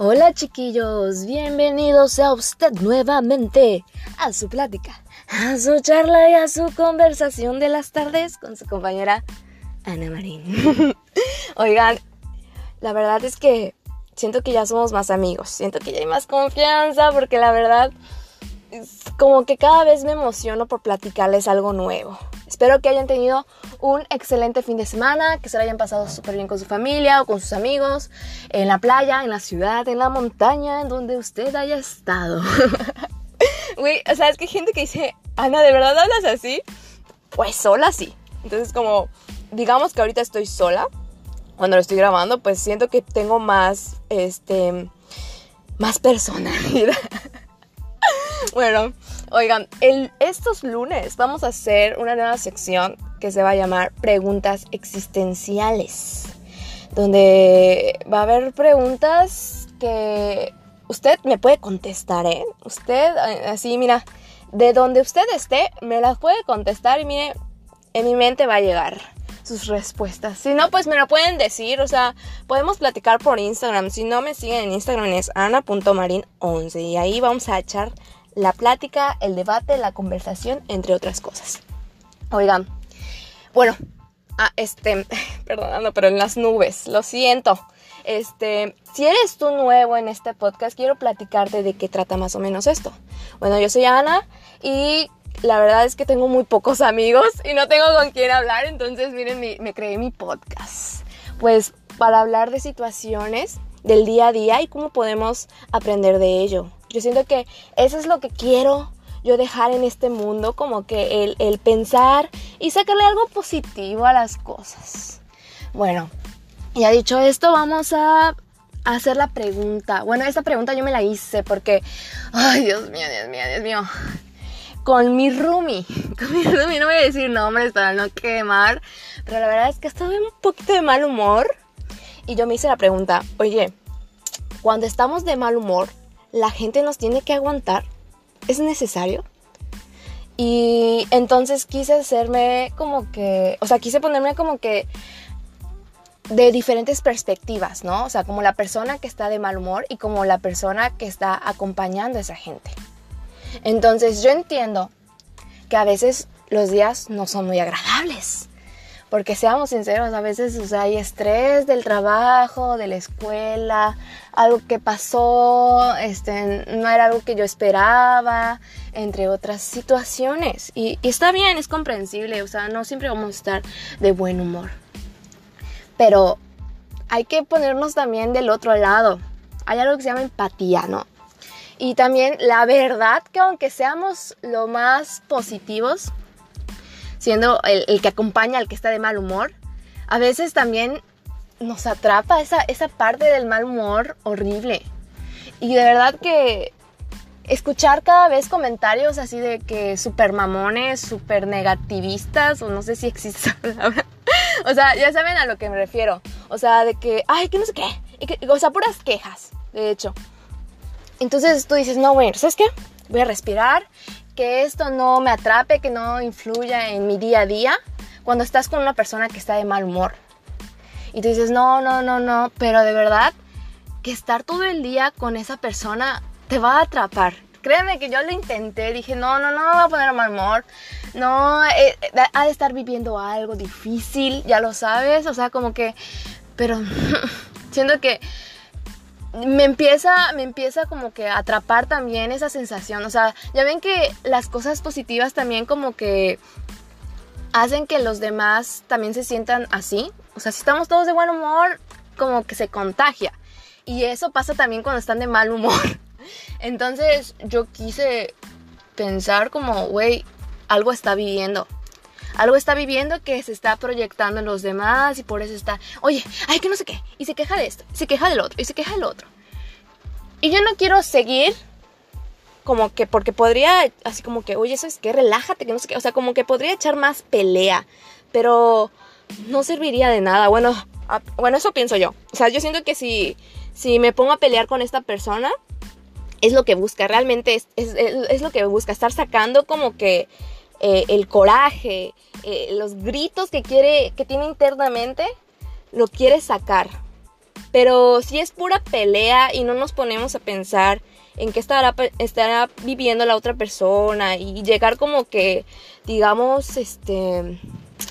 Hola chiquillos, bienvenidos a usted nuevamente a su plática, a su charla y a su conversación de las tardes con su compañera Ana Marín. Oigan, la verdad es que siento que ya somos más amigos, siento que ya hay más confianza porque la verdad es como que cada vez me emociono por platicarles algo nuevo. Espero que hayan tenido un excelente fin de semana, que se lo hayan pasado súper bien con su familia o con sus amigos, en la playa, en la ciudad, en la montaña, en donde usted haya estado. Güey, o sea, es que hay gente que dice, Ana, ¿de verdad hablas así? Pues sola sí. Entonces, como, digamos que ahorita estoy sola, cuando lo estoy grabando, pues siento que tengo más, este, más personalidad. bueno, Oigan, estos lunes vamos a hacer una nueva sección que se va a llamar Preguntas Existenciales, donde va a haber preguntas que usted me puede contestar, ¿eh? Usted, así, mira, de donde usted esté, me las puede contestar y mire, en mi mente va a llegar sus respuestas. Si no, pues me lo pueden decir, o sea, podemos platicar por Instagram. Si no me siguen en Instagram es ana.marin11 y ahí vamos a echar la plática, el debate, la conversación, entre otras cosas. Oigan, bueno, ah, este, perdonando, pero en las nubes, lo siento. Este, si eres tú nuevo en este podcast, quiero platicarte de qué trata más o menos esto. Bueno, yo soy Ana y la verdad es que tengo muy pocos amigos y no tengo con quién hablar, entonces miren, me creé mi podcast. Pues para hablar de situaciones del día a día y cómo podemos aprender de ello. Yo siento que eso es lo que quiero yo dejar en este mundo, como que el, pensar y sacarle algo positivo a las cosas. Bueno, ya dicho esto, vamos a hacer la pregunta. Bueno, esta pregunta yo me la hice porque, ay, Dios mío, Dios mío, Dios mío. Con mi roomie, con mi roomie, no voy a decir nombres para no quemar, pero la verdad es que estaba en un poquito de mal humor. Y yo me hice la pregunta, oye, cuando estamos de mal humor, la gente nos tiene que aguantar. ¿Es necesario? Y entonces quise hacerme como que, o sea, quise ponerme como que de diferentes perspectivas, ¿no? O sea, como la persona que está de mal humor y como la persona que está acompañando a esa gente. Entonces yo entiendo que a veces los días no son muy agradables. Porque seamos sinceros, a veces hay estrés del trabajo, de la escuela, algo que pasó, este, no era algo que yo esperaba, entre otras situaciones. Y, y está bien, es comprensible, o sea, no siempre vamos a estar de buen humor. Pero hay que ponernos también del otro lado. Hay algo que se llama empatía, ¿no? Y también la verdad que aunque seamos lo más positivos, siendo el, que acompaña al que está de mal humor, a veces también nos atrapa esa, esa parte del mal humor horrible. Y de verdad que escuchar cada vez comentarios así de que super mamones, super negativistas, o no sé si existe esa palabra. o sea, ya saben a lo que me refiero. O sea, de que, ay, que no sé qué. o sea, puras quejas, de hecho. Entonces tú dices, no, bueno, ¿sabes qué? Voy a respirar que esto no me atrape, que no influya en mi día a día cuando estás con una persona que está de mal humor. Y tú dices, no, no, no, no, pero de verdad que estar todo el día con esa persona te va a atrapar. Créeme que yo lo intenté, dije, no, no, no, me voy a poner mal humor. No, eh, eh, ha de estar viviendo algo difícil, ya lo sabes, o sea, como que, pero siento que me empieza, me empieza como que a atrapar también esa sensación. O sea, ya ven que las cosas positivas también como que hacen que los demás también se sientan así. O sea, si estamos todos de buen humor, como que se contagia. Y eso pasa también cuando están de mal humor. Entonces yo quise pensar como, güey, algo está viviendo algo está viviendo que se está proyectando en los demás y por eso está, oye, ay, que no sé qué, y se queja de esto, se queja del otro, y se queja del otro. Y yo no quiero seguir como que, porque podría, así como que, oye, eso es que relájate, que no sé qué, o sea, como que podría echar más pelea, pero no serviría de nada. Bueno, bueno, eso pienso yo. O sea, yo siento que si, si me pongo a pelear con esta persona, es lo que busca, realmente es, es lo que busca, estar sacando como que eh, el coraje, eh, los gritos que quiere, que tiene internamente, lo quiere sacar. Pero si es pura pelea y no nos ponemos a pensar en qué estará, estará viviendo la otra persona y llegar como que, digamos, este,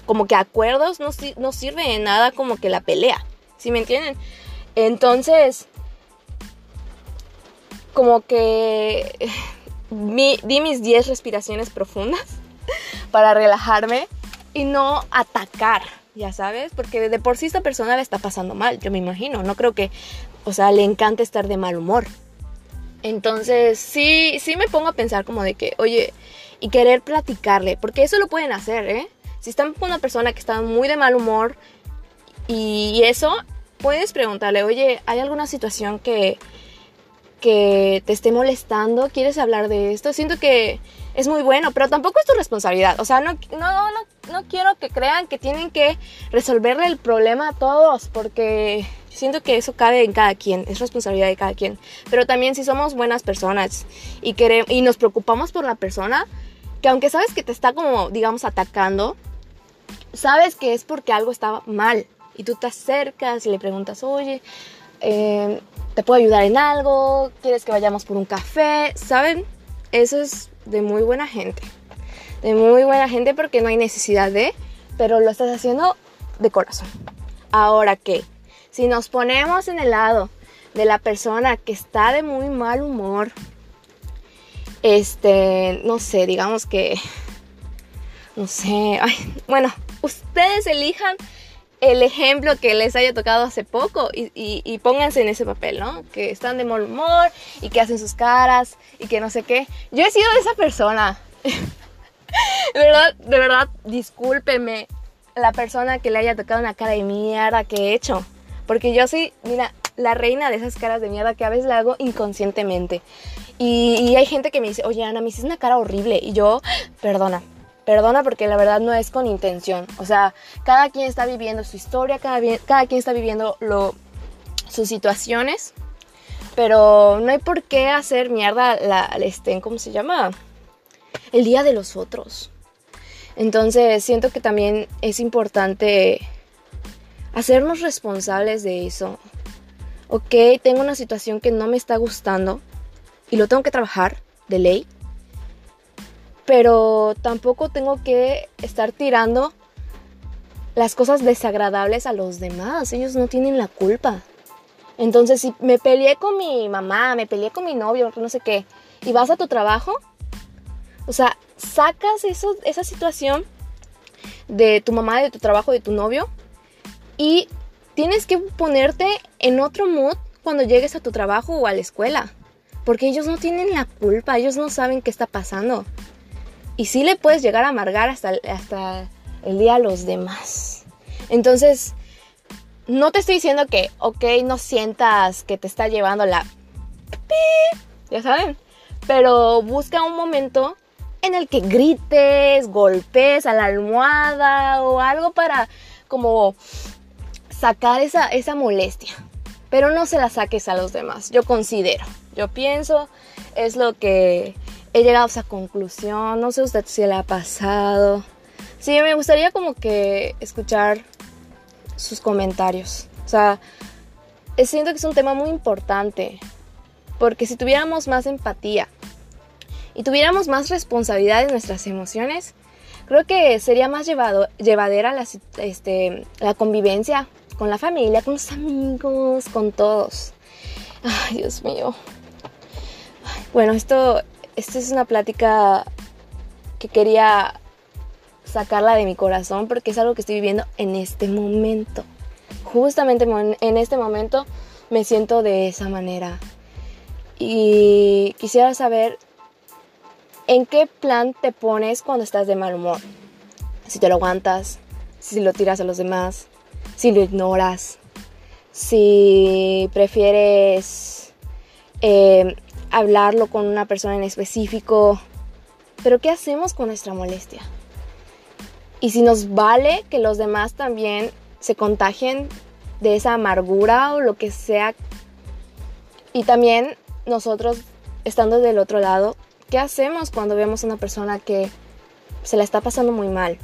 como que acuerdos, no, no sirve de nada como que la pelea, ¿sí me entienden? Entonces, como que di mis 10 respiraciones profundas para relajarme y no atacar, ya sabes, porque de por sí esta persona le está pasando mal, yo me imagino, no creo que, o sea, le encante estar de mal humor. Entonces, sí, sí me pongo a pensar como de que, oye, y querer platicarle, porque eso lo pueden hacer, ¿eh? Si están con una persona que está muy de mal humor y eso, puedes preguntarle, oye, ¿hay alguna situación que, que te esté molestando? ¿Quieres hablar de esto? Siento que es muy bueno, pero tampoco es tu responsabilidad. O sea, no, no, no, no quiero que crean que tienen que resolverle el problema a todos, porque siento que eso cabe en cada quien, es responsabilidad de cada quien. Pero también si somos buenas personas y, queremos, y nos preocupamos por la persona, que aunque sabes que te está como, digamos, atacando, sabes que es porque algo estaba mal. Y tú te acercas y le preguntas, oye, eh, ¿te puedo ayudar en algo? ¿Quieres que vayamos por un café? ¿Saben? Eso es de muy buena gente. De muy buena gente porque no hay necesidad de, pero lo estás haciendo de corazón. Ahora que, si nos ponemos en el lado de la persona que está de muy mal humor, este, no sé, digamos que, no sé, bueno, ustedes elijan el ejemplo que les haya tocado hace poco y, pónganse en ese papel, ¿no? Que están de mal humor y que hacen sus caras y que no sé qué. Yo he sido esa persona. de verdad, de verdad, discúlpeme la persona que le haya tocado una cara de mierda que he hecho. Porque yo soy, mira, la reina de esas caras de mierda que a veces la hago inconscientemente. Y, y hay gente que me dice, oye Ana, me hiciste una cara horrible. Y yo, perdona, Perdona porque la verdad no es con intención. O sea, cada quien está viviendo su historia, cada, quien está viviendo lo, sus situaciones. Pero no hay por qué hacer mierda la, este, ¿cómo se llama? El día de los otros. Entonces siento que también es importante hacernos responsables de eso. Ok, tengo una situación que no me está gustando y lo tengo que trabajar de ley pero tampoco tengo que estar tirando las cosas desagradables a los demás. Ellos no tienen la culpa. Entonces, si me peleé con mi mamá, me peleé con mi novio, no sé qué, y vas a tu trabajo, o sea, sacas esa situación de tu mamá, de tu trabajo, de tu novio, y tienes que ponerte en otro mood cuando llegues a tu trabajo o a la escuela. Porque ellos no tienen la culpa, ellos no saben qué está pasando. Y sí le puedes llegar a amargar hasta, hasta el día a los demás. Entonces, no te estoy diciendo que, ok, no sientas que te está llevando la... Ya saben. Pero busca un momento en el que grites, golpes a la almohada o algo para como sacar esa, esa molestia. Pero no se la saques a los demás, yo considero. Yo pienso, es lo que he llegado a esa conclusión. No sé usted si le ha pasado. Sí, me gustaría como que escuchar sus comentarios. O sea, siento que es un tema muy importante. Porque si tuviéramos más empatía y tuviéramos más responsabilidad en nuestras emociones, creo que sería más llevado, llevadera la, este, la convivencia con la familia, con los amigos, con todos. Ay, Dios mío. Bueno, esto esta es una plática que quería sacarla de mi corazón porque es algo que estoy viviendo en este momento. Justamente en este momento me siento de esa manera. Y quisiera saber en qué plan te pones cuando estás de mal humor. Si te lo aguantas, si lo tiras a los demás, si lo ignoras, si prefieres eh, hablarlo con una persona en específico. Pero ¿qué hacemos con nuestra molestia? Y si nos vale que los demás también se contagien de esa amargura o lo que sea. Y también nosotros, estando del otro lado, ¿qué hacemos cuando vemos a una persona que se la está pasando muy mal?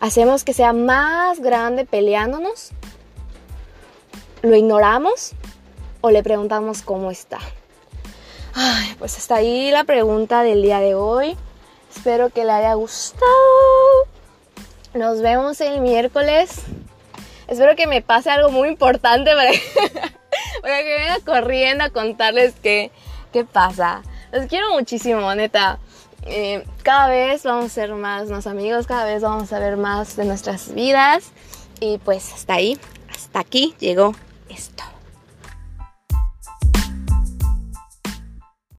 ¿Hacemos que sea más grande peleándonos? ¿Lo ignoramos o le preguntamos cómo está? Ay, pues hasta ahí la pregunta del día de hoy. Espero que le haya gustado. Nos vemos el miércoles. Espero que me pase algo muy importante para para que venga corriendo a contarles qué, qué pasa. Los quiero muchísimo, neta. Eh, cada vez vamos a ser más, más amigos, cada vez vamos a ver más de nuestras vidas. Y pues hasta ahí, hasta aquí llegó esto.